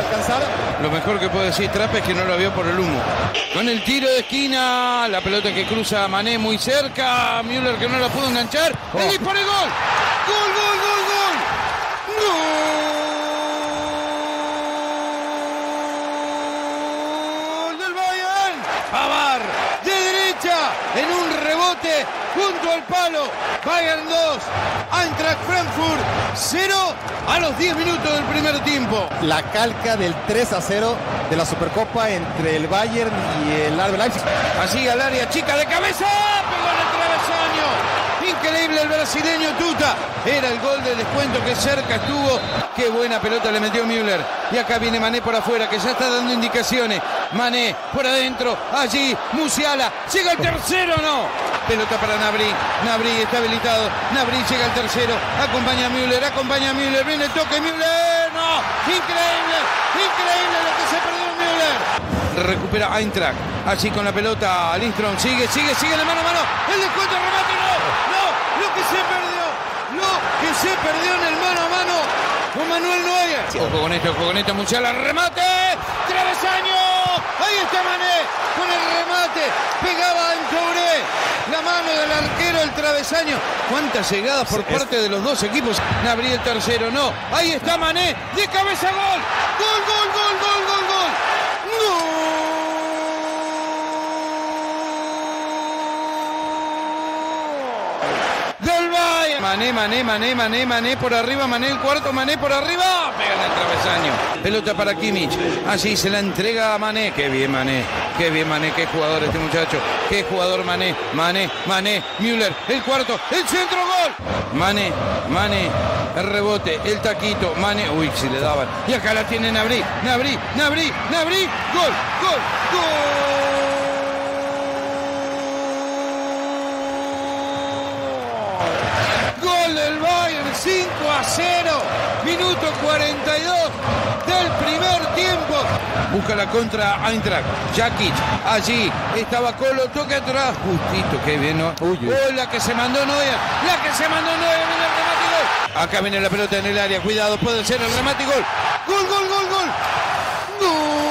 alcanzar. Lo mejor que puede decir Trapp es que no lo vio por el humo. Con el tiro de esquina, la pelota que cruza Mané muy cerca, Müller que no la pudo enganchar, el disparo y gol. Gol, gol, gol, gol. Gol del Bayern. Pavar de derecha en un junto al palo. Bayern 2, Eintracht Frankfurt 0 a los 10 minutos del primer tiempo. La calca del 3 a 0 de la Supercopa entre el Bayern y el RB Leipzig. Así al área chica de cabeza, pegó en el travesaño. Increíble el brasileño Tuta. Era el gol de descuento que cerca estuvo. Qué buena pelota le metió Müller. Y acá viene Mané por afuera, que ya está dando indicaciones. Mané por adentro, allí, Musiala. Llega el tercero, no. Pelota para Nabri. Nabri está habilitado. Nabri llega al tercero. Acompaña a Müller, acompaña a Müller. Viene el toque, Müller. No. Increíble, increíble lo que se perdió Müller. Recupera Eintracht. Allí con la pelota. Lindstrom sigue, sigue, sigue de mano a mano. El descuento, remate, no. No. Lo que se perdió. Lo que se perdió en el mano a mano con Manuel Neuer. Ojo con esto, ojo con esto. Musiala, remate. Travesaño. Ahí está Mané con el remate. Pegaba en Touré. La mano del arquero, el travesaño. ¿Cuántas llegadas por parte de los dos equipos? Nabri el tercero, no. Ahí está Mané. De cabeza gol. Gol, gol, gol, gol, gol, gol. ¡Gol! Del Bayern. Mané, Mané, Mané, Mané, Mané por arriba, Mané el cuarto, Mané por arriba. Pega en el travesaño. Pelota para Kimmich. Así se la entrega a Mané. Qué bien Mané. Qué bien Mané. Qué jugador este muchacho. Qué jugador Mané. Mané, Mané, Müller. El cuarto. El centro gol. Mané, Mané. El rebote. El taquito. Mané. Uy, si le daban. Y acá la tiene Nabri. Nabri, Nabri, Nabri. Gol, gol, gol. Gol del Bayern, 5 a 0, minuto 42 del primer tiempo. Busca la contra Eintracht, Jakic, allí estaba Colo, toque atrás, justito, qué bien, ¿no? Uy, uy. Gol, la que se mandó Noia, la que se mandó Noia, viene el remate gol. Acá viene la pelota en el área, cuidado, puede ser el remate. Gol, gol, gol, gol. Gol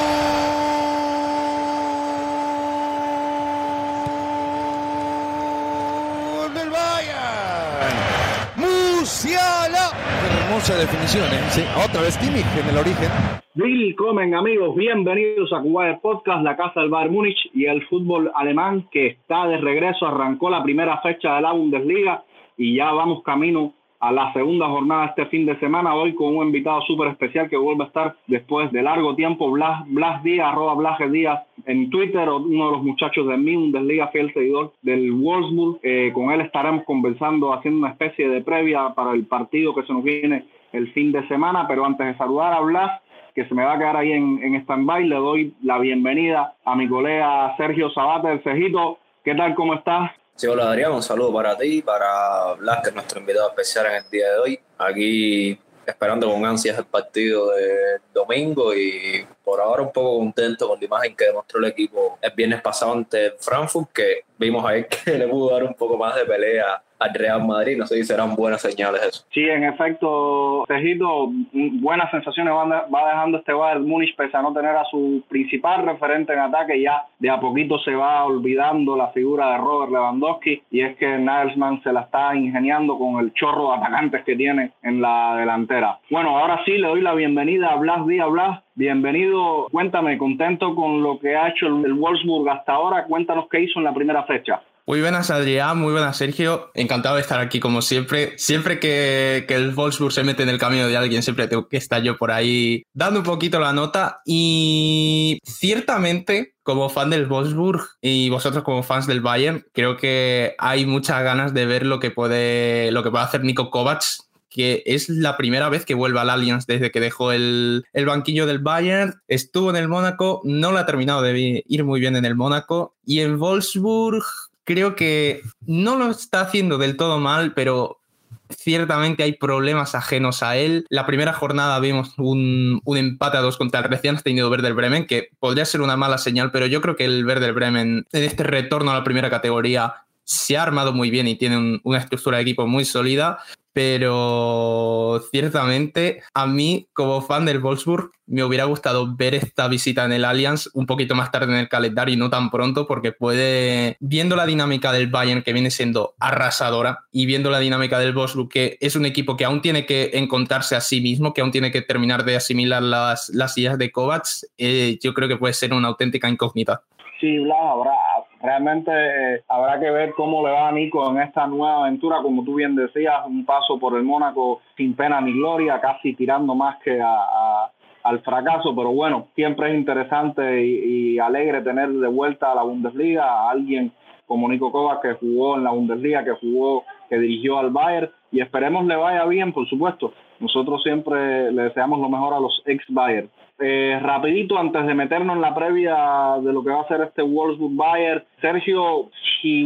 11 definiciones. Sí, otra vez Kimmich en el origen. Willkommen, amigos. Bienvenidos a Cuba Podcast, la casa del Bayern Múnich y el fútbol alemán que está de regreso. Arrancó la primera fecha de la Bundesliga y ya vamos camino a la segunda jornada este fin de semana. Hoy con un invitado súper especial que vuelve a estar después de largo tiempo, Blas, Blas Díaz, arroba Blas Díaz en Twitter, uno de los muchachos de mi Bundesliga, fiel seguidor del Wolfsburg. Eh, con él estaremos conversando, haciendo una especie de previa para el partido que se nos viene el fin de semana, pero antes de saludar a Blas, que se me va a quedar ahí en, en stand-by, le doy la bienvenida a mi colega Sergio Sabate del Cejito. ¿Qué tal? ¿Cómo estás? Sí, hola Adrián, un saludo para ti, para Blas, que es nuestro invitado especial en el día de hoy. Aquí esperando con ansias el partido de domingo y por ahora un poco contento con la imagen que demostró el equipo el viernes pasado ante Frankfurt, que vimos ayer que le pudo dar un poco más de pelea al Real Madrid. No sé si serán buenas señales eso. Sí, en efecto, Cejito, mm, buenas sensaciones va dejando este Bayern Múnich pese a no tener a su principal referente en ataque. Ya de a poquito se va olvidando la figura de Robert Lewandowski y es que Nagelsmann se la está ingeniando con el chorro de atacantes que tiene en la delantera. Bueno, ahora sí le doy la bienvenida a Blas Díaz. Blas, bienvenido. Cuéntame, contento con lo que ha hecho el, Wolfsburg hasta ahora. Cuéntanos qué hizo en la primera fecha. Muy buenas Adrián, muy buenas Sergio. Encantado de estar aquí como siempre. Siempre que, que, el Wolfsburg se mete en el camino de alguien, siempre tengo que estar yo por ahí dando un poquito la nota. Y ciertamente, como fan del Wolfsburg y vosotros como fans del Bayern, creo que hay muchas ganas de ver lo que puede, lo que puede hacer Nico Kovacs que es la primera vez que vuelve al Allianz desde que dejó el, el banquillo del Bayern. Estuvo en el Mónaco, no lo ha terminado de ir muy bien en el Mónaco. Y en Wolfsburg creo que no lo está haciendo del todo mal, pero ciertamente hay problemas ajenos a él. La primera jornada vimos un, empate a dos contra el recién tenido Werder Bremen, que podría ser una mala señal, pero yo creo que el Werder Bremen en este retorno a la primera categoría se ha armado muy bien y tiene una estructura de equipo muy sólida pero ciertamente a mí como fan del Wolfsburg me hubiera gustado ver esta visita en el Allianz un poquito más tarde en el calendario y no tan pronto porque puede, viendo la dinámica del Bayern que viene siendo arrasadora y viendo la dinámica del Wolfsburg que es un equipo que aún tiene que encontrarse a sí mismo, que aún tiene que terminar de asimilar las, las ideas de Kovacs, eh, yo creo que puede ser una auténtica incógnita. Sí, Blas, habrá, realmente eh, habrá que ver cómo le va a Nico en esta nueva aventura, como tú bien decías, un paso por el Mónaco sin pena ni gloria, casi tirando más que a, al fracaso, pero bueno, siempre es interesante y, alegre tener de vuelta a la Bundesliga a alguien como Nico Kovac que jugó en la Bundesliga, que jugó, que dirigió al Bayern y esperemos le vaya bien, por supuesto. Nosotros siempre le deseamos lo mejor a los ex Bayern. Eh, rapidito, antes de meternos en la previa de lo que va a ser este Wolfsburg Bayern, Sergio, si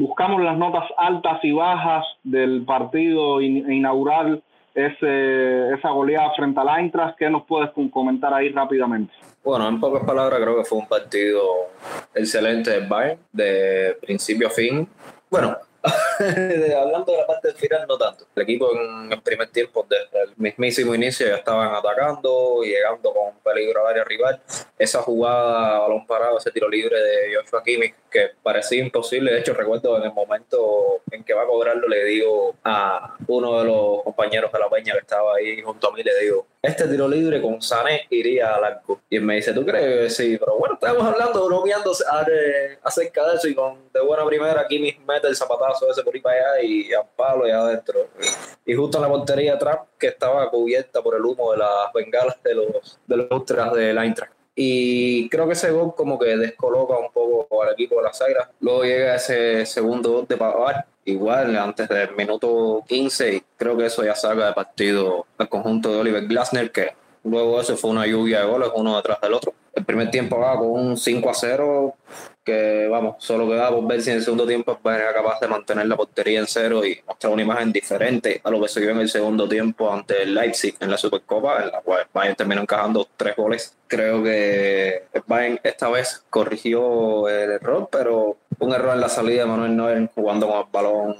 buscamos las notas altas y bajas del partido inaugural, ese, esa goleada frente al Eintracht, ¿qué nos puedes comentar ahí rápidamente? Bueno, en pocas palabras, creo que fue un partido excelente del Bayern, de principio a fin. Bueno, hablando de la parte del final, no tanto. El equipo en el primer tiempo, desde el mismísimo inicio, ya estaban atacando, y llegando con peligro al área rival. Esa jugada, balón parado, ese tiro libre de Joshua Kimmich, que parecía imposible. De hecho, recuerdo en el momento en que va a cobrarlo, le digo a uno de los compañeros de la peña que estaba ahí junto a mí, le digo, este tiro libre con Sané iría al arco. Y él me dice, ¿tú crees? Sí, pero bueno, estamos hablando, bromeando acerca de eso y con de buena primera Kimmich mete el zapatazo ese por ahí para allá y a palo y adentro. Y justo en la portería atrás, que estaba cubierta por el humo de las bengalas de los, de los ultras del Eintracht. Y creo que ese gol como que descoloca un poco al equipo de las Águilas. Luego llega ese segundo gol de Pavar, igual antes del minuto 15, y creo que eso ya saca de partido al conjunto de Oliver Glasner, que luego eso fue una lluvia de goles uno detrás del otro. El primer tiempo va con un 5 a 0, que vamos, solo queda por ver si en el segundo tiempo era capaz de mantener la portería en cero y mostrar una imagen diferente a lo que se vio en el segundo tiempo ante el Leipzig en la Supercopa, en la cual Bayern terminó encajando tres goles. Creo que Bayern esta vez corrigió el error, pero un error en la salida de Manuel Neuer jugando con el balón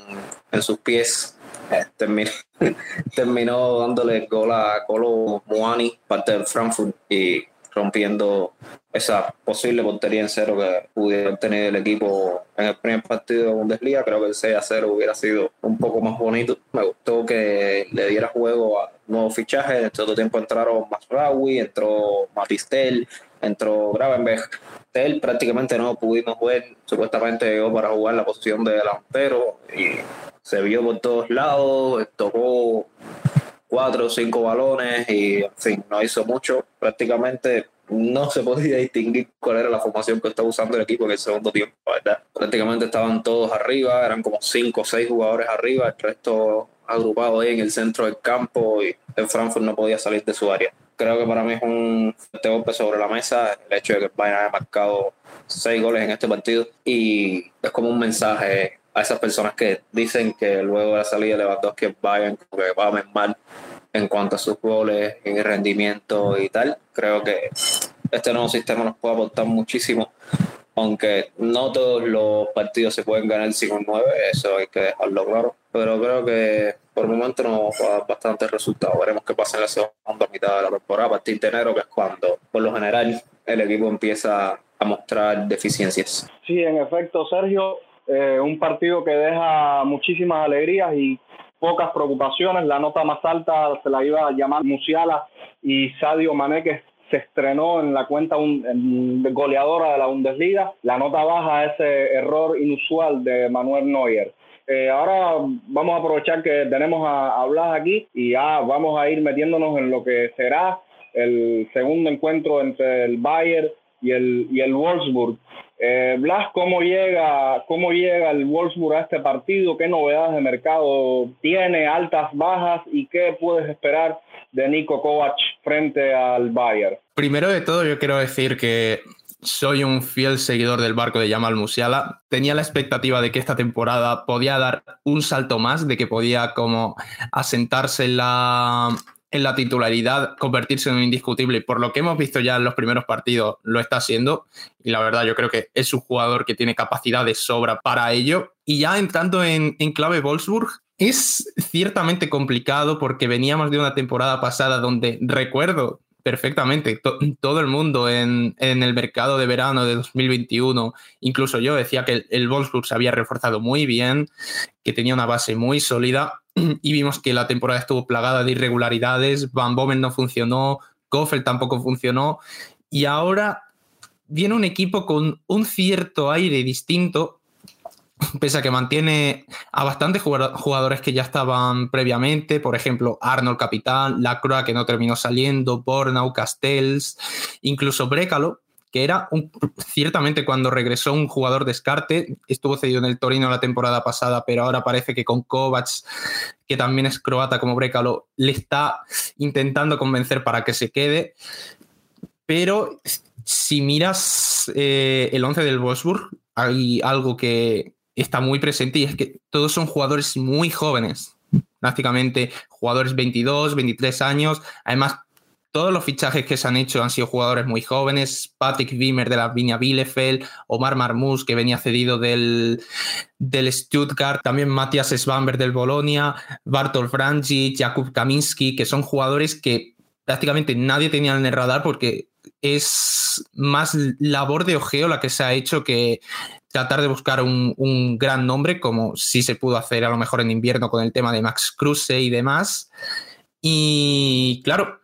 en sus pies. Eh, terminó, terminó dándole gol a Colo Muani, parte del Frankfurt, y rompiendo esa posible portería en cero que pudiera tener el equipo en el primer partido de Bundesliga. Creo que el 6 a 0 hubiera sido un poco más bonito. Me gustó que le diera juego a nuevos fichajes. En todo tiempo entraron Masraoui, entró Matistel, entró Gravenberg. Él prácticamente no pudimos ver. Supuestamente llegó para jugar la posición de delantero y se vio por todos lados. Tocó cuatro o cinco balones y, en fin, no hizo mucho. Prácticamente no se podía distinguir cuál era la formación que estaba usando el equipo en el segundo tiempo, ¿verdad? Prácticamente estaban todos arriba, eran como cinco o seis jugadores arriba, el resto agrupado ahí en el centro del campo y el Frankfurt no podía salir de su área. Creo que para mí es un golpe sobre la mesa el hecho de que el Bayern haya marcado seis goles en este partido y es como un mensaje a esas personas que dicen que luego de la salida de Lewandowski el Bayern que va a mal en cuanto a sus goles, el rendimiento y tal. Creo que este nuevo sistema nos puede aportar muchísimo, aunque no todos los partidos se pueden ganar sin un 9, eso hay que dejarlo claro. Pero creo que por el momento nos va a dar bastantes resultados. Veremos qué pasa en la segunda mitad de la temporada, a partir de enero, que es cuando, por lo general, el equipo empieza a mostrar deficiencias. Sí, en efecto, Sergio, eh, un partido que deja muchísimas alegrías y pocas preocupaciones. La nota más alta se la iba a llamar Musiala y Sadio Mané, que se estrenó en la cuenta un, goleadora de la Bundesliga. La nota baja, ese error inusual de Manuel Neuer. Eh, ahora vamos a aprovechar que tenemos a, a aquí y ya vamos a ir metiéndonos en lo que será el segundo encuentro entre el Bayern y el, y el Wolfsburg. Eh, Blas, ¿cómo llega, ¿cómo llega el Wolfsburg a este partido? ¿Qué novedades de mercado tiene? ¿Altas, bajas? ¿Y qué puedes esperar de Nico Kovac frente al Bayern? Primero de todo, yo quiero decir que soy un fiel seguidor del barco de Jamal Musiala. Tenía la expectativa de que esta temporada podía dar un salto más, de que podía como asentarse en la, en la titularidad, convertirse en un indiscutible. Por lo que hemos visto ya en los primeros partidos, lo está haciendo. Y la verdad, yo creo que es un jugador que tiene capacidad de sobra para ello. Y ya entrando en, en clave Wolfsburg, es ciertamente complicado porque veníamos de una temporada pasada donde recuerdo perfectamente todo el mundo en, en, el mercado de verano de 2021, incluso yo decía que el, el Wolfsburg se había reforzado muy bien, que tenía una base muy sólida y vimos que la temporada estuvo plagada de irregularidades, Van Bomen no funcionó, Koffel tampoco funcionó y ahora viene un equipo con un cierto aire distinto, pese a que mantiene a bastantes jugadores que ya estaban previamente, por ejemplo, Arnold Capitán, Lacroix que no terminó saliendo, Bornau, Castells, incluso Brécalo, que era un, ciertamente cuando regresó un jugador descarte, estuvo cedido en el Torino la temporada pasada, pero ahora parece que con Kovacs, que también es croata como Brécalo, le está intentando convencer para que se quede. Pero si miras eh, el 11 del Wolfsburg, hay algo que está muy presente y es que todos son jugadores muy jóvenes, prácticamente jugadores 22, 23 años, además todos los fichajes que se han hecho han sido jugadores muy jóvenes. Patrick Wimmer de la Viña Bielefeld, Omar Marmús, que venía cedido del, del Stuttgart, también Matthias Svamberg del Bolonia, Bartol Franci, Jakub Kaminski, que son jugadores que prácticamente nadie tenía en el radar porque es más labor de ojeo la que se ha hecho que tratar de buscar un, un gran nombre, como sí se pudo hacer a lo mejor en invierno con el tema de Max Kruse y demás. Y claro,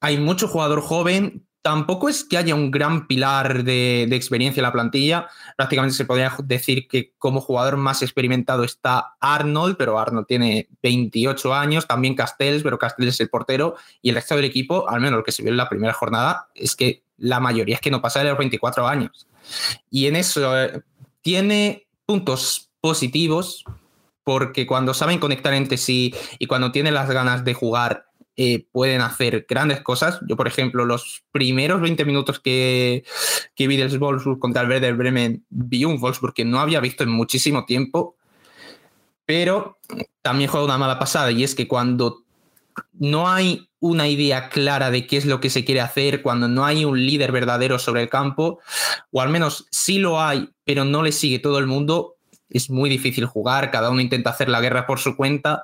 hay mucho jugador joven. Tampoco es que haya un gran pilar de, experiencia en la plantilla. Prácticamente se podría decir que como jugador más experimentado está Arnold, pero Arnold tiene 28 años, también Castells, pero Castells es el portero. Y el resto del equipo, al menos lo que se vio en la primera jornada, es que la mayoría es que no pasa de los 24 años. Y en eso eh, tiene puntos positivos, porque cuando saben conectar entre sí y cuando tienen las ganas de jugar eh, pueden hacer grandes cosas. Yo, por ejemplo, los primeros 20 minutos que, vi del Wolfsburg contra el Werder Bremen, vi un Wolfsburg que no había visto en muchísimo tiempo, pero también juega una mala pasada y es que cuando no hay una idea clara de qué es lo que se quiere hacer, cuando no hay un líder verdadero sobre el campo, o al menos sí lo hay, pero no le sigue todo el mundo, es muy difícil jugar, cada uno intenta hacer la guerra por su cuenta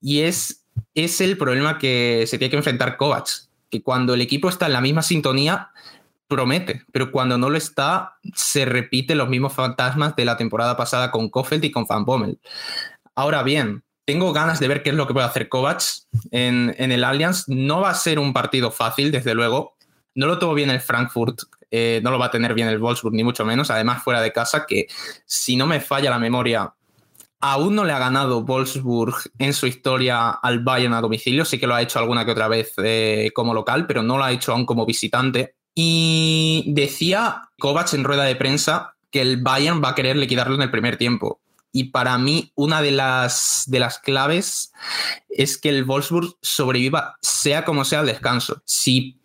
y es es el problema que se tiene que enfrentar Kovacs, que cuando el equipo está en la misma sintonía, promete, pero cuando no lo está, se repiten los mismos fantasmas de la temporada pasada con Kofeld y con Van Bommel. Ahora bien, tengo ganas de ver qué es lo que puede hacer Kovacs en, el Allianz. No va a ser un partido fácil, desde luego. No lo tuvo bien el Frankfurt, eh, no lo va a tener bien el Wolfsburg, ni mucho menos. Además, fuera de casa, que si no me falla la memoria, Aún no le ha ganado Wolfsburg en su historia al Bayern a domicilio. Sí que lo ha hecho alguna que otra vez eh, como local, pero no lo ha hecho aún como visitante. Y decía Kovac en rueda de prensa que el Bayern va a querer liquidarlo en el primer tiempo. Y para mí, una de las, de las claves es que el Wolfsburg sobreviva, sea como sea, al descanso. Si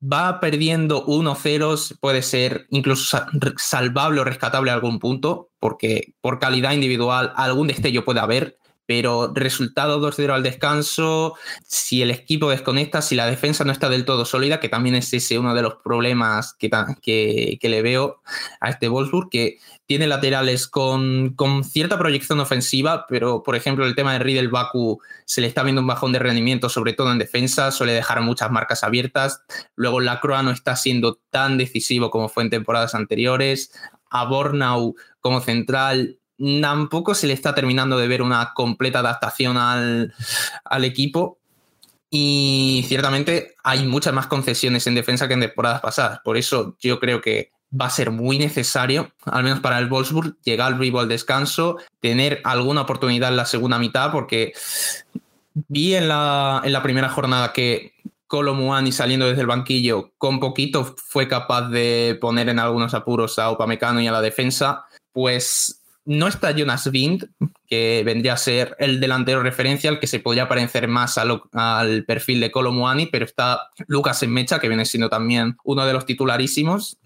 va perdiendo 1-0, puede ser incluso salvable o rescatable a algún punto, porque por calidad individual algún destello puede haber, pero resultado 2-0 al descanso, si el equipo desconecta, si la defensa no está del todo sólida, que también es ese uno de los problemas que, que, le veo a este Wolfsburg, que tiene laterales con, con, cierta proyección ofensiva, pero por ejemplo el tema de Riedel Baku se le está viendo un bajón de rendimiento, sobre todo en defensa, suele dejar muchas marcas abiertas. Luego Lacroix no está siendo tan decisivo como fue en temporadas anteriores. A Bornau como central tampoco se le está terminando de ver una completa adaptación al, al equipo. Y ciertamente hay muchas más concesiones en defensa que en temporadas pasadas. Por eso yo creo que va a ser muy necesario, al menos para el Wolfsburg, llegar vivo al descanso, tener alguna oportunidad en la segunda mitad, porque vi en la, en la primera jornada que Colomuani saliendo desde el banquillo, con poquito fue capaz de poner en algunos apuros a Upamecano y a la defensa, pues no está Jonas Wind, que vendría a ser el delantero referencial, que se podría parecer más al perfil de Colomuani, pero está Lucas Mecha, que viene siendo también uno de los titularísimos.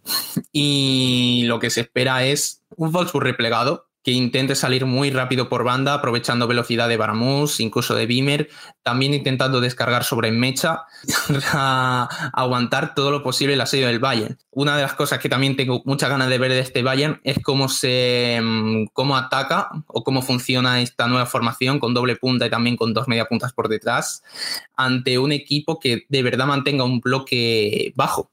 Y lo que se espera es un Wolfsburg replegado, que intente salir muy rápido por banda, aprovechando velocidad de Baramus, incluso de Beamer, también intentando descargar sobre Mecha aguantar todo lo posible el asedio del Bayern. Una de las cosas que también tengo muchas ganas de ver de este Bayern es cómo se mm, cómo ataca o cómo funciona esta nueva formación con doble punta y también con dos media puntas por detrás ante un equipo que de verdad mantenga un bloque bajo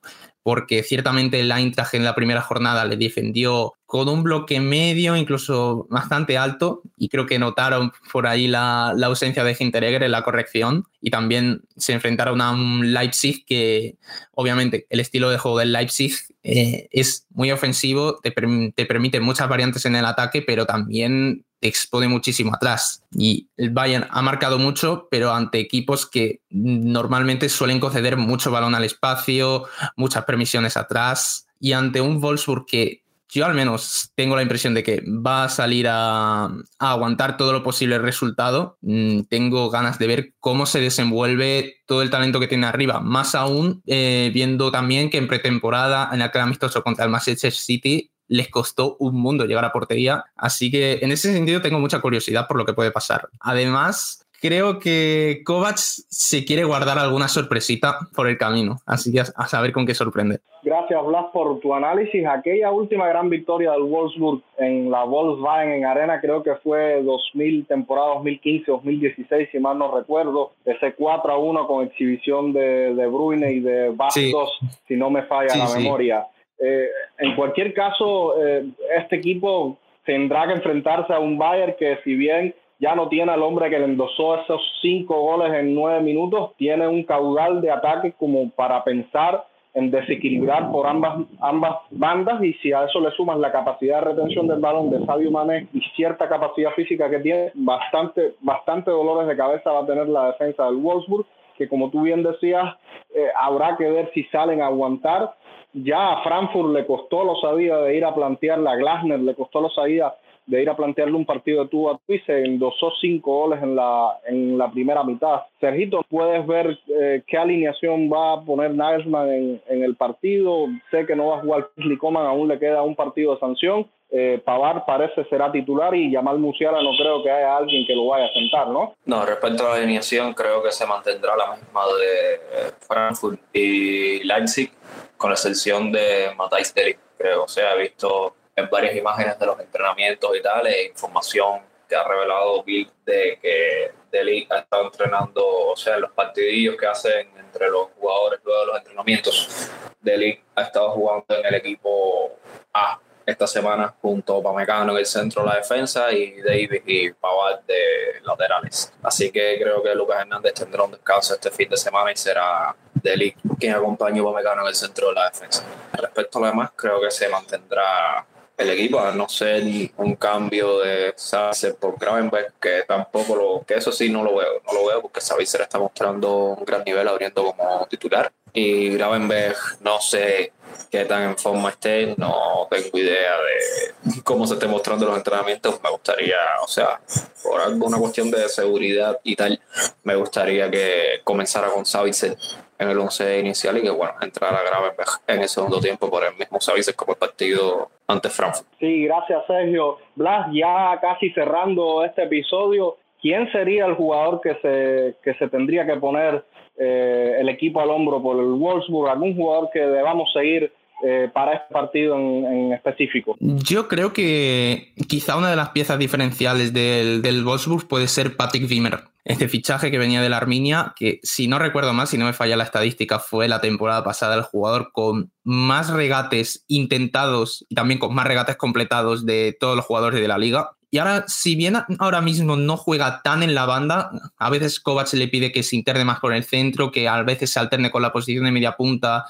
porque ciertamente el Eintracht en la primera jornada le defendió con un bloque medio, incluso bastante alto, y creo que notaron por ahí la, ausencia de Hinteregger en la corrección, y también se enfrentaron a un Leipzig que, obviamente, el estilo de juego del Leipzig eh, es muy ofensivo, te, te permite muchas variantes en el ataque, pero también te expone muchísimo atrás. Y el Bayern ha marcado mucho, pero ante equipos que normalmente suelen conceder mucho balón al espacio, muchas permisiones atrás, y ante un Wolfsburg que yo al menos tengo la impresión de que va a salir a, aguantar todo lo posible resultado. Mm, tengo ganas de ver cómo se desenvuelve todo el talento que tiene arriba. Más aún eh, viendo también que en pretemporada, en aquel amistoso contra el Manchester City, les costó un mundo llegar a portería. Así que en ese sentido tengo mucha curiosidad por lo que puede pasar. Además, creo que Kovac se quiere guardar alguna sorpresita por el camino, así que a, saber con qué sorprende. Gracias, Blas, por tu análisis. Aquella última gran victoria del Wolfsburg en la Volkswagen en Arena, creo que fue 2000, temporada 2015-2016, si mal no recuerdo, ese 4 a 1 con exhibición de, de Bruyne y de Bastos, si no me falla la memoria. Eh, en cualquier caso, eh, este equipo tendrá que enfrentarse a un Bayern que si bien ya no tiene al hombre que le endosó esos cinco goles en nueve minutos, tiene un caudal de ataque como para pensar en desequilibrar por ambas, ambas bandas y si a eso le sumas la capacidad de retención del balón de Sadio Mané y cierta capacidad física que tiene, bastante, bastante dolores de cabeza va a tener la defensa del Wolfsburg, que como tú bien decías, eh, habrá que ver si salen a aguantar ya a Frankfurt le costó lo sabía de ir a plantear la Glasner, le costó lo sabía de ir a plantearle un partido de tú a tú y se endosó cinco goles en la, en la primera mitad. Sergito, ¿puedes ver eh, qué alineación va a poner Nagelsmann en, en, el partido? Sé que no va a jugar Coman, aún le queda un partido de sanción. Eh, Pavar parece será titular y Yamal Musiala no creo que haya alguien que lo vaya a sentar, ¿no? No, respecto a la alineación creo que se mantendrá la misma de eh, Frankfurt y Leipzig con la excepción de Matthijs Delic, creo. O sea, he visto en varias imágenes de los entrenamientos y tal, e información que ha revelado Bill de que Delic ha estado entrenando, o sea, los partidillos que hacen entre los jugadores luego de los entrenamientos. Delic ha estado jugando en el equipo A esta semana junto a Pamecano en el centro de la defensa y David y Pavard de laterales. Así que creo que Lucas Hernández tendrá un descanso este fin de semana y será Delic quien acompañe a Pamecano en el centro de la defensa. Respecto a lo demás, creo que se mantendrá el equipo, a no ser un cambio de Savicer por Gravenberg, que tampoco lo, que eso sí no lo veo, no lo veo porque Savicer está mostrando un gran nivel abriendo como titular y Gravenberg no sé qué tan en forma esté, no tengo idea de cómo se esté mostrando los entrenamientos, me gustaría, o sea, por alguna cuestión de seguridad y tal, me gustaría que comenzara con Savicer en el 11 inicial y que bueno, entrara Gravenberg en el segundo tiempo por el mismo Savicer como el partido ante Frankfurt. Sí, gracias Sergio. Blas, ya casi cerrando este episodio, ¿quién sería el jugador que se, que se tendría que poner eh, el equipo al hombro por el Wolfsburg? ¿Algún jugador que debamos seguir eh, para este partido en, específico? Yo creo que quizá una de las piezas diferenciales del, del Wolfsburg puede ser Patrick Wimmer. Este fichaje que venía de la Arminia, que si no recuerdo mal, si no me falla la estadística, fue la temporada pasada el jugador con más regates intentados y también con más regates completados de todos los jugadores de la liga. Y ahora, si bien ahora mismo no juega tan en la banda, a veces Kovac le pide que se interne más por el centro, que a veces se alterne con la posición de media punta,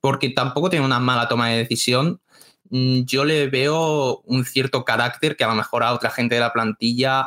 porque tampoco tiene una mala toma de decisión. Mm, yo le veo un cierto carácter que a lo mejor a otra gente de la plantilla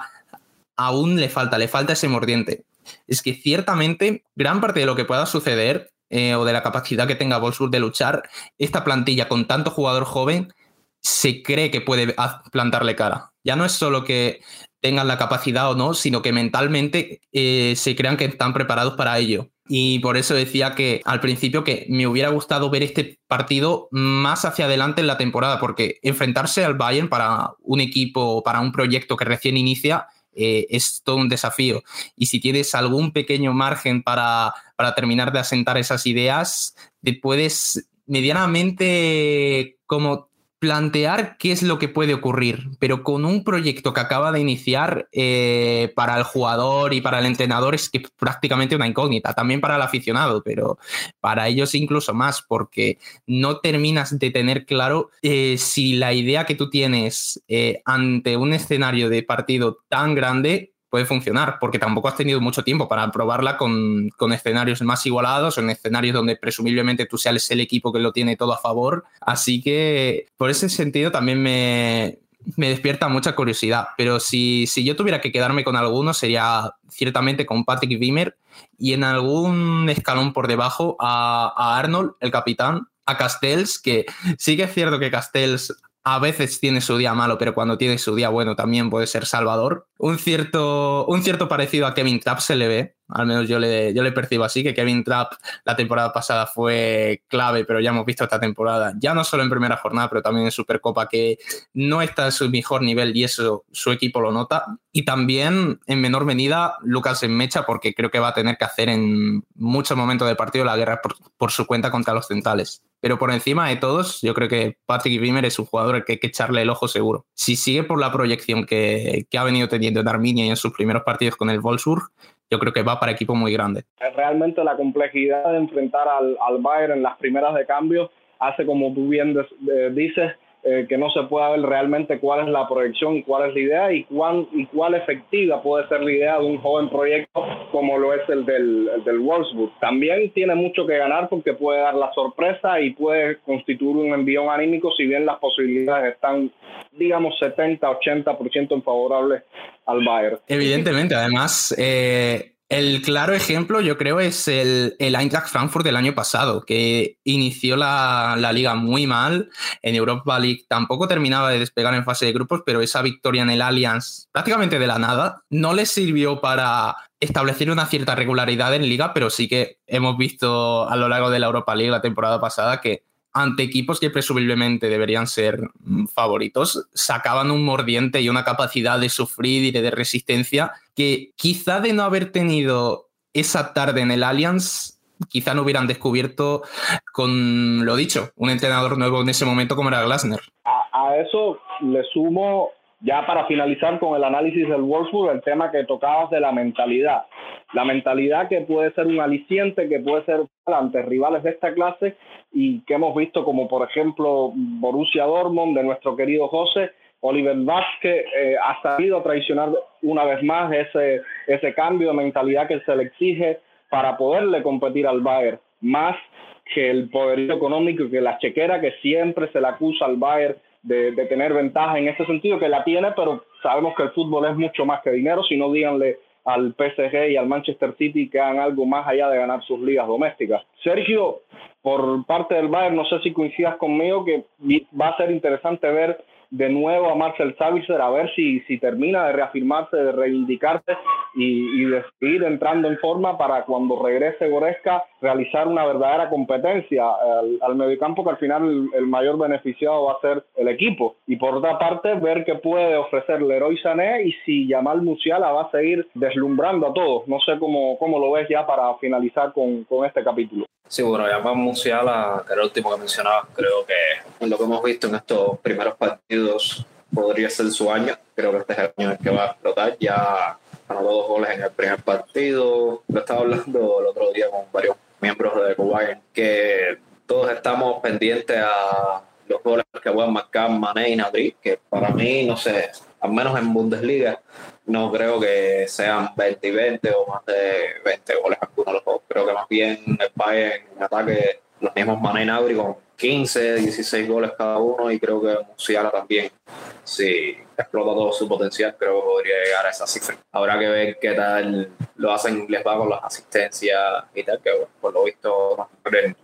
aún le falta, le falta ese mordiente. es que ciertamente gran parte de lo que pueda suceder eh, o de la capacidad que tenga Wolfsburg de luchar, esta plantilla con tanto jugador joven se cree que puede plantarle cara. Ya no es solo que tengan la capacidad o no, sino que mentalmente eh, se crean que están preparados para ello. Y por eso decía que al principio que me hubiera gustado ver este partido más hacia adelante en la temporada, porque enfrentarse al Bayern para un equipo, para un proyecto que recién inicia, eh, es todo un desafío. Y si tienes algún pequeño margen para, para terminar de asentar esas ideas, te puedes medianamente como plantear qué es lo que puede ocurrir, pero con un proyecto que acaba de iniciar eh, para el jugador y para el entrenador es que prácticamente una incógnita, también para el aficionado, pero para ellos incluso más, porque no terminas de tener claro eh, si la idea que tú tienes eh, ante un escenario de partido tan grande puede funcionar, porque tampoco has tenido mucho tiempo para probarla con, escenarios más igualados, en escenarios donde presumiblemente tú seas el equipo que lo tiene todo a favor. Así que por ese sentido también me, despierta mucha curiosidad. Pero si, si, yo tuviera que quedarme con alguno, sería ciertamente con Patrick Wimmer y en algún escalón por debajo a, a Arnold, el capitán, a Castells, que sí que es cierto que Castells a veces tiene su día malo, pero cuando tiene su día bueno también puede ser salvador. Un cierto, un cierto parecido a Kevin Trapp se le ve, al menos yo le, yo le percibo así, que Kevin Trapp la temporada pasada fue clave, pero ya hemos visto esta temporada, ya no solo en primera jornada, pero también en Supercopa, que no está en su mejor nivel y eso su equipo lo nota. Y también, en menor medida, Lucas en mecha, porque creo que va a tener que hacer en muchos momentos del partido la guerra por, por su cuenta contra los centrales. Pero por encima de todos, yo creo que Patrick Wimmer es un jugador al que hay que echarle el ojo seguro. Si sigue por la proyección que, ha venido teniendo en Arminia y en sus primeros partidos con el Wolfsburg, yo creo que va para equipo muy grande. Realmente la complejidad de enfrentar al, al Bayern en las primeras de cambio hace, como tú bien dices, eh, que no se pueda ver realmente cuál es la proyección y cuál es la idea y cuán, y cuál efectiva puede ser la idea de un joven proyecto como lo es el del, el del Wolfsburg. También tiene mucho que ganar porque puede dar la sorpresa y puede constituir un envión anímico si bien las posibilidades están, digamos, 70-80% favorables al Bayern. Evidentemente, además... Eh el claro ejemplo, yo creo, es el, Eintracht Frankfurt del año pasado, que inició la, liga muy mal. En Europa League tampoco terminaba de despegar en fase de grupos, pero esa victoria en el Allianz, prácticamente de la nada, no le sirvió para establecer una cierta regularidad en liga, pero sí que hemos visto a lo largo de la Europa League la temporada pasada que ante equipos que presumiblemente deberían ser mm, favoritos, sacaban un mordiente y una capacidad de sufrir y de resistencia que quizá de no haber tenido esa tarde en el Allianz, quizá no hubieran descubierto con, lo dicho, un entrenador nuevo en ese momento como era Glasner. A, a eso le sumo ya para finalizar con el análisis del Wolfsburg, el tema que tocabas de la mentalidad. La mentalidad que puede ser un aliciente, que puede ser ante rivales de esta clase y que hemos visto como por ejemplo Borussia Dortmund de nuestro querido José, Oliver Vázquez eh, ha sabido traicionar una vez más ese, ese cambio de mentalidad que se le exige para poderle competir al Bayern, más que el poderío económico y que la chequera que siempre se le acusa al Bayern de, tener ventaja en ese sentido, que la tiene, pero sabemos que el fútbol es mucho más que dinero, si no díganle al PSG y al Manchester City que hagan algo más allá de ganar sus ligas domésticas. Sergio, por parte del Bayern, no sé si coincidas conmigo que va a ser interesante ver de nuevo a Marcel Savitzer a ver si, si termina de reafirmarse, de reivindicarse y, de seguir entrando en forma para cuando regrese Goresca realizar una verdadera competencia al, al mediocampo que al final el, mayor beneficiado va a ser el equipo. Y por otra parte, ver qué puede ofrecer Leroy Sané y si Yamal Musiala va a seguir deslumbrando a todos. No sé cómo, cómo lo ves ya para finalizar con, con este capítulo. Sí, bueno, Yamal Musiala, que era el último que mencionabas, creo que lo que hemos visto en estos primeros partidos podría ser su año. Creo que este es el año en el que va a explotar. Ya ganó dos goles en el primer partido. Lo estaba hablando el otro día con varios miembros de Kuwait que todos estamos pendientes a los goles que puedan marcar Mané y Nadri, que para mí, no sé, al menos en Bundesliga, no creo que sean 20 y 20 o más de 20 goles alguno de los dos. Creo que más bien el Bayern en ataque los mismos Mané y Nadri con 15, 16 goles cada uno y creo que Musiala también. Si explota todo su potencial, creo que podría llegar a esa cifra. Habrá que ver qué tal lo hacen, les va con las asistencias y tal, que por lo visto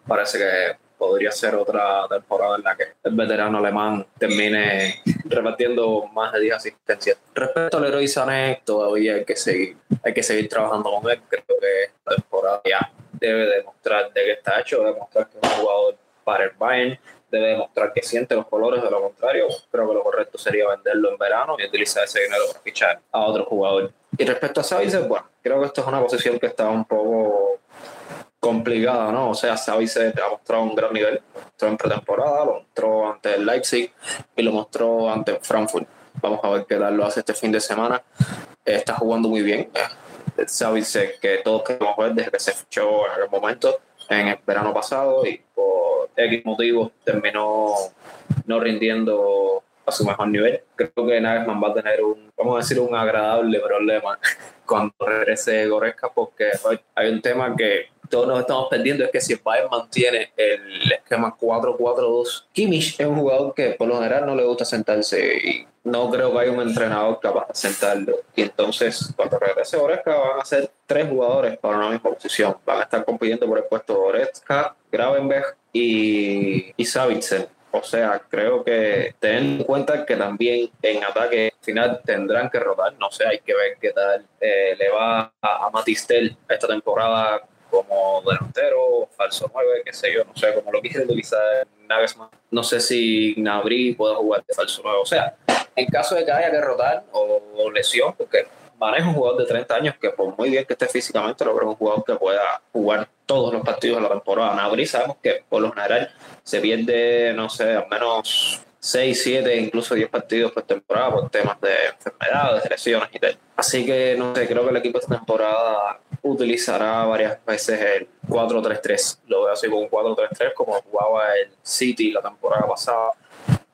parece que podría ser otra temporada en la que el veterano alemán termine repartiendo más de 10 asistencias. Respecto al héroe Sané, todavía hay que seguir, hay que seguir trabajando con él. Creo que la temporada ya debe demostrar de qué está hecho, demostrar que es un jugador para el Bayern, debe demostrar que siente los colores, de lo contrario, creo que lo correcto sería venderlo en verano y utilizar ese dinero para fichar a otro jugador. Y respecto a Savitzer, bueno, creo que esto es una posición que está un poco complicada, ¿no? O sea, Savitzer ha mostrado un gran nivel, lo mostró en pretemporada, lo mostró ante Leipzig y lo mostró ante Frankfurt. Vamos a ver qué tal lo hace este fin de semana. Está jugando muy bien. Savitzer que todos queremos ver desde que se fichó en el momento, en el verano pasado, y por X motivos terminó no rindiendo a su mejor nivel. Creo que Nagelsmann va a tener un, vamos a decir, un agradable problema cuando regrese Goretzka, porque hay un tema que todos nos estamos perdiendo es que si el Bayern mantiene el esquema 4-4-2, Kimmich es un jugador que por lo general no le gusta sentarse y no creo que haya un entrenador capaz de sentarlo. Y entonces, cuando regrese Goretzka, van a ser tres jugadores para una misma posición. Van a estar compitiendo por el puesto de Goretzka, Gravenberg y, y Savitzer. O sea, creo que ten en cuenta que también en ataque final tendrán que rotar. No sé, hay que ver qué tal eh, le va a, a Matistel esta temporada como delantero, falso 9, qué sé yo, no sé cómo lo quiere utilizar Nagelsmann. No sé si Nabri puede jugar de falso 9. O sea, en caso de que haya que rotar o lesión, porque maneja un jugador de 30 años que por muy bien que esté físicamente, lo creo un jugador que pueda jugar todos los partidos de la temporada. Nabri sabemos que por lo general se pierde, no sé, al menos 6, 7, incluso 10 partidos por temporada por temas de enfermedades, lesiones y tal. Así que no sé, creo que el equipo esta temporada utilizará varias veces el 4-3-3. Lo veo así como un 4-3-3 como jugaba el City la temporada pasada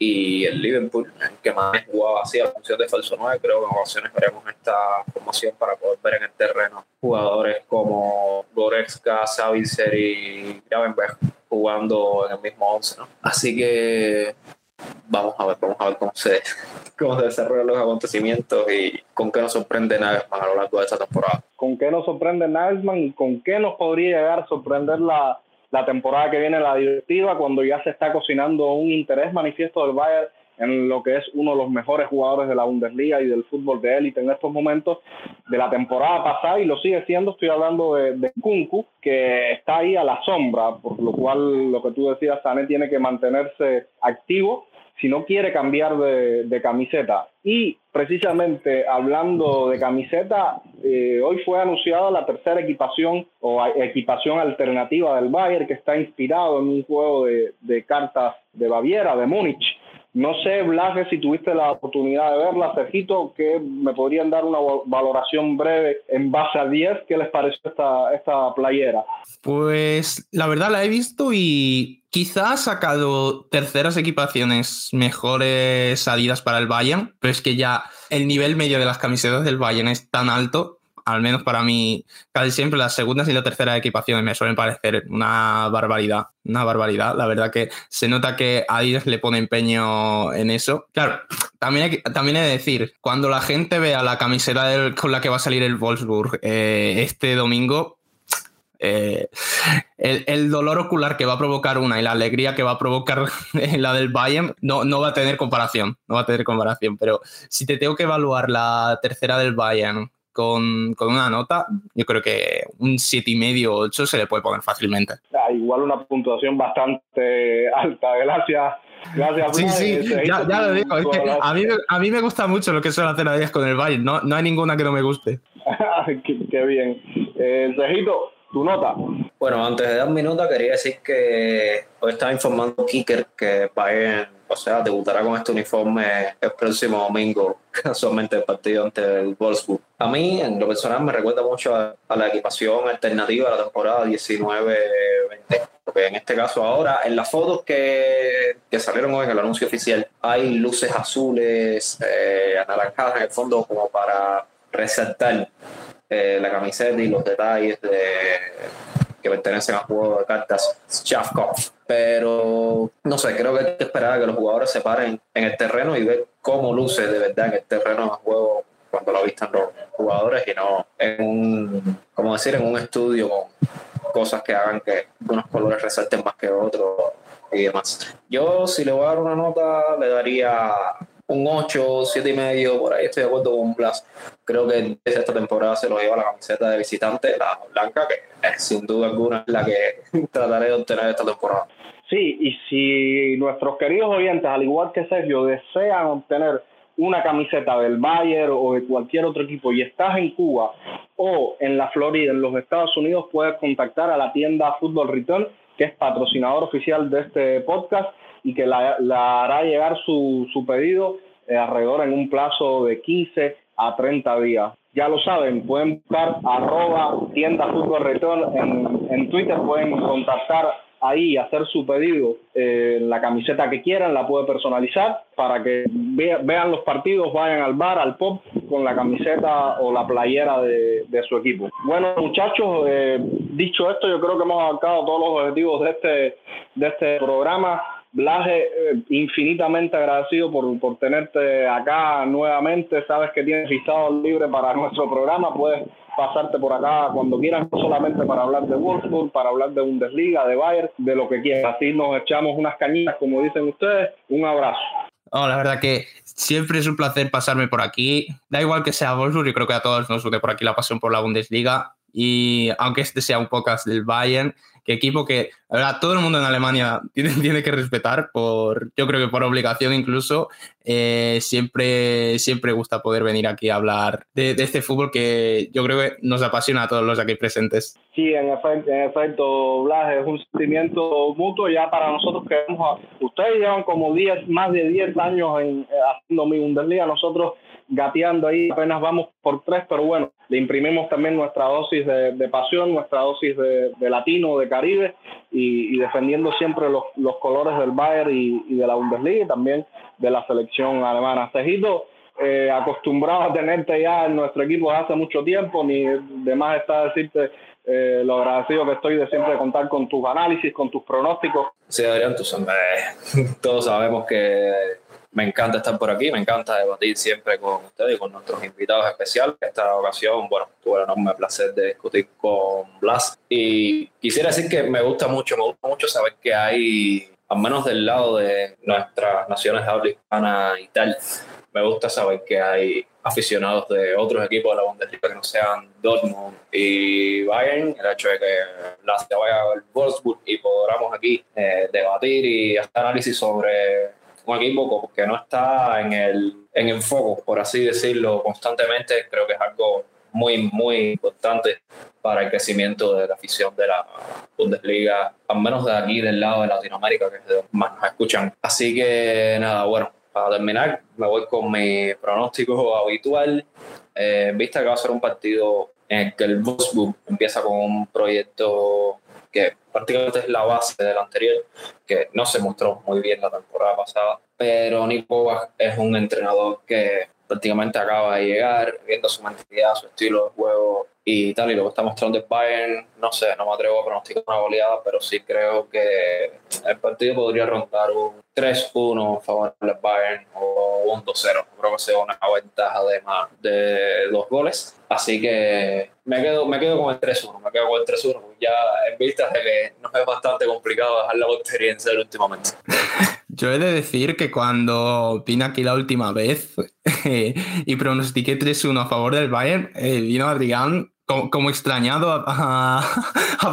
y el Liverpool, que más jugaba así a función de falso 9. Creo que en ocasiones veremos esta formación para poder ver en el terreno jugadores como Goretzka, Savitzer y Gravenberg jugando en el mismo 11. ¿no? Así que vamos a ver, vamos a ver cómo se, cómo desarrollan los acontecimientos y con qué nos sorprende Nagelsmann a lo largo de esta temporada. ¿Con qué nos sorprende Nagelsmann y con qué nos podría llegar a sorprender la, la temporada que viene la directiva cuando ya se está cocinando un interés manifiesto del Bayern en lo que es uno de los mejores jugadores de la Bundesliga y del fútbol de élite en estos momentos de la temporada pasada y lo sigue siendo. Estoy hablando de, Kunku, que está ahí a la sombra, por lo cual lo que tú decías, Sané tiene que mantenerse activo si no quiere cambiar de, camiseta. Y precisamente hablando de camiseta, eh, hoy fue anunciada la tercera equipación o equipación alternativa del Bayern que está inspirado en un juego de, de cartas de Baviera, de Múnich no sé, Blas, si tuviste la oportunidad de verla, Sergito, que me podrían dar una valoración breve en base a 10. ¿Qué les pareció esta, esta playera? Pues la verdad la he visto y quizá ha sacado terceras equipaciones mejores salidas para el Bayern, pero es que ya el nivel medio de las camisetas del Bayern es tan alto al menos para mí, casi siempre las segundas y las terceras equipaciones me suelen parecer una barbaridad, una barbaridad. La verdad que se nota que Adidas le pone empeño en eso. Claro, también hay, también de decir, cuando la gente vea la camiseta con la que va a salir el Wolfsburg eh, este domingo, eh, el, dolor ocular que va a provocar una y la alegría que va a provocar la del Bayern no, no va a tener comparación, no va a tener comparación, pero si te tengo que evaluar la tercera del Bayern con, una nota, yo creo que un 7,5 o 8 se le puede poner fácilmente. Ah, igual una puntuación bastante alta, gracias. Gracias, Sí, sí, ya, lo digo. a, mí, a mí me gusta mucho lo que son las cenas con el Bayern. No, no hay ninguna que no me guste. qué, bien. Eh, tu nota. Bueno, antes de dar mi nota, quería decir que hoy estaba informando Kicker que Bayern, o sea, debutará con este uniforme el próximo domingo, casualmente el partido ante el Wolfsburg. A mí, en lo personal, me recuerda mucho a, la equipación alternativa de la temporada 19-20. Porque en este caso ahora, en las fotos que, que salieron hoy en el anuncio oficial, hay luces azules, eh, anaranjadas en el fondo como para resaltar eh, la camiseta y los detalles de, que pertenecen al juego de cartas Shavkov. Pero no sé, creo que hay que esperar a que los jugadores se paren en el terreno y ver cómo luce de verdad en el terreno de juego cuando lo vistan los jugadores y no en un, como decir, en un estudio con cosas que hagan que unos colores resalten más que otros y demás. Yo, si le voy a dar una nota, le daría un 8, 7 y medio, por ahí estoy de acuerdo con Blas. Creo que desde esta temporada se lo lleva la camiseta de visitante, la blanca, que es sin duda alguna la que trataré de obtener esta temporada. Sí, y si nuestros queridos oyentes, al igual que Sergio, desean obtener una camiseta del Bayern o de cualquier otro equipo y estás en Cuba o en la Florida, en los Estados Unidos, puedes contactar a la tienda Fútbol Return, que es patrocinador oficial de este podcast y que la, hará llegar su, su pedido eh, alrededor en un plazo de 15 a 30 días. Ya lo saben, pueden buscar arroba tienda Fútbol Return en, en Twitter, pueden contactar ahí hacer su pedido, eh, la camiseta que quieran, la puede personalizar para que vean los partidos, vayan al bar, al pop con la camiseta o la playera de, su equipo. Bueno, muchachos, eh, dicho esto, yo creo que hemos abarcado todos los objetivos de este, de este programa. Blaje, eh, infinitamente agradecido por, por tenerte acá nuevamente. Sabes que tienes listado libre para nuestro programa. Puedes pasarte por acá cuando quieras, no solamente para hablar de Wolfsburg, para hablar de Bundesliga, de Bayern, de lo que quieras. Así nos echamos unas cañitas, como dicen ustedes. Un abrazo. Oh, la verdad que siempre es un placer pasarme por aquí. Da igual que sea Wolfsburg, yo creo que a todos nos une por aquí la pasión por la Bundesliga. Y aunque este sea un podcast del Bayern, equipo que, verdad, todo el mundo en Alemania tiene, tiene que respetar, por, yo creo que por obligación incluso, eh, siempre, siempre gusta poder venir aquí a hablar de, este fútbol que yo creo que nos apasiona a todos los aquí presentes. Sí, en efecto, en efecto Blas, es un sentimiento mutuo ya para nosotros que ustedes llevan como 10, más de 10 años en, eh, haciendo mi Bundesliga, nosotros gateando ahí, apenas vamos por tres, pero bueno, le imprimimos también nuestra dosis de, pasión, nuestra dosis de, latino, de Caribe y, defendiendo siempre los, los, colores del Bayern y, de la Bundesliga y también de la selección alemana. Cejito, eh, acostumbrado a tenerte ya en nuestro equipo hace mucho tiempo, ni de más está decirte eh, lo agradecido que estoy de siempre contar con tus análisis, con tus pronósticos. Sí, Adrián, tú, todos sabemos que me encanta estar por aquí, me encanta debatir siempre con ustedes y con nuestros invitados especiales. Esta ocasión, bueno, tuve el enorme placer de discutir con Blas. Y quisiera decir que me gusta mucho, me gusta mucho saber que hay, al menos del lado de nuestras naciones de habla y tal, me gusta saber que hay aficionados de otros equipos de la Bundesliga que no sean Dortmund y Bayern, el hecho de que Blas vaya al Wolfsburg y podamos aquí eh, debatir y hacer análisis sobre un equipo que no está en el, en el foco, por así decirlo, constantemente, creo que es algo muy, muy importante para el crecimiento de la afición de la Bundesliga, al menos de aquí del lado de Latinoamérica, que es de donde más nos escuchan. Así que nada, bueno, para terminar, me voy con mi pronóstico habitual. Eh, vista que va a ser un partido en el que el Wolfsburg empieza con un proyecto que prácticamente es la base del anterior, que no se mostró muy bien la temporada pasada, pero Nico es un entrenador que prácticamente acaba de llegar, viendo su mentalidad, su estilo de juego y tal, y lo que está mostrando el Bayern, no sé, no me atrevo a pronosticar una goleada, pero sí creo que el partido podría rondar un 3-1 favor del Bayern o un 2-0. Creo que sea una ventaja de más de dos goles. Así que me quedo, me quedo con el 3-1, me quedo con el 3-1, ya en vista de que nos es bastante complicado dejar la batería en serio últimamente. Yo he de decir que cuando vine aquí la última vez y pronostiqué 3-1 a favor del Bayern, eh, vino Adrián como, extrañado a,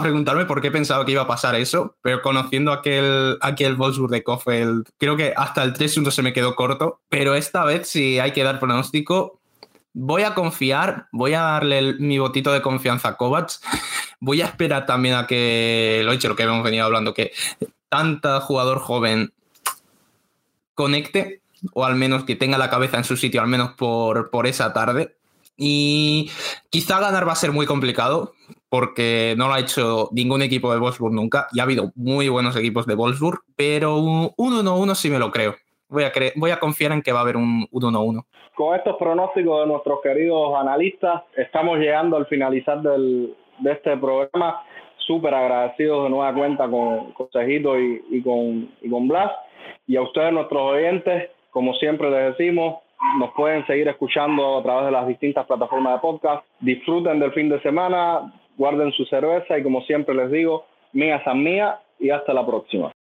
preguntarme por qué pensaba que iba a pasar eso, pero conociendo aquel, aquel Wolfsburg de Kofeld, creo que hasta el 3-1 se me quedó corto, pero esta vez si hay que dar pronóstico, voy a confiar, voy a darle mi botito de confianza a Kovacs, voy a esperar también a que, lo he dicho, lo que hemos venido hablando, que tanta jugador joven conecte, o al menos que tenga la cabeza en su sitio, al menos por, por esa tarde, y quizá ganar va a ser muy complicado porque no lo ha hecho ningún equipo de Wolfsburg nunca. Y ha habido muy buenos equipos de Wolfsburg, pero un 1-1 sí me lo creo. Voy a, voy a confiar en que va a haber un 1-1. Con estos pronósticos de nuestros queridos analistas, estamos llegando al finalizar del, de este programa. Súper agradecidos de nueva cuenta con, con y, y, con, y con Blas. Y a ustedes, nuestros oyentes, como siempre les decimos, nos pueden seguir escuchando a través de las distintas plataformas de podcast. Disfruten del fin de semana, guarden su cerveza y como siempre les digo, mía san mía y hasta la próxima.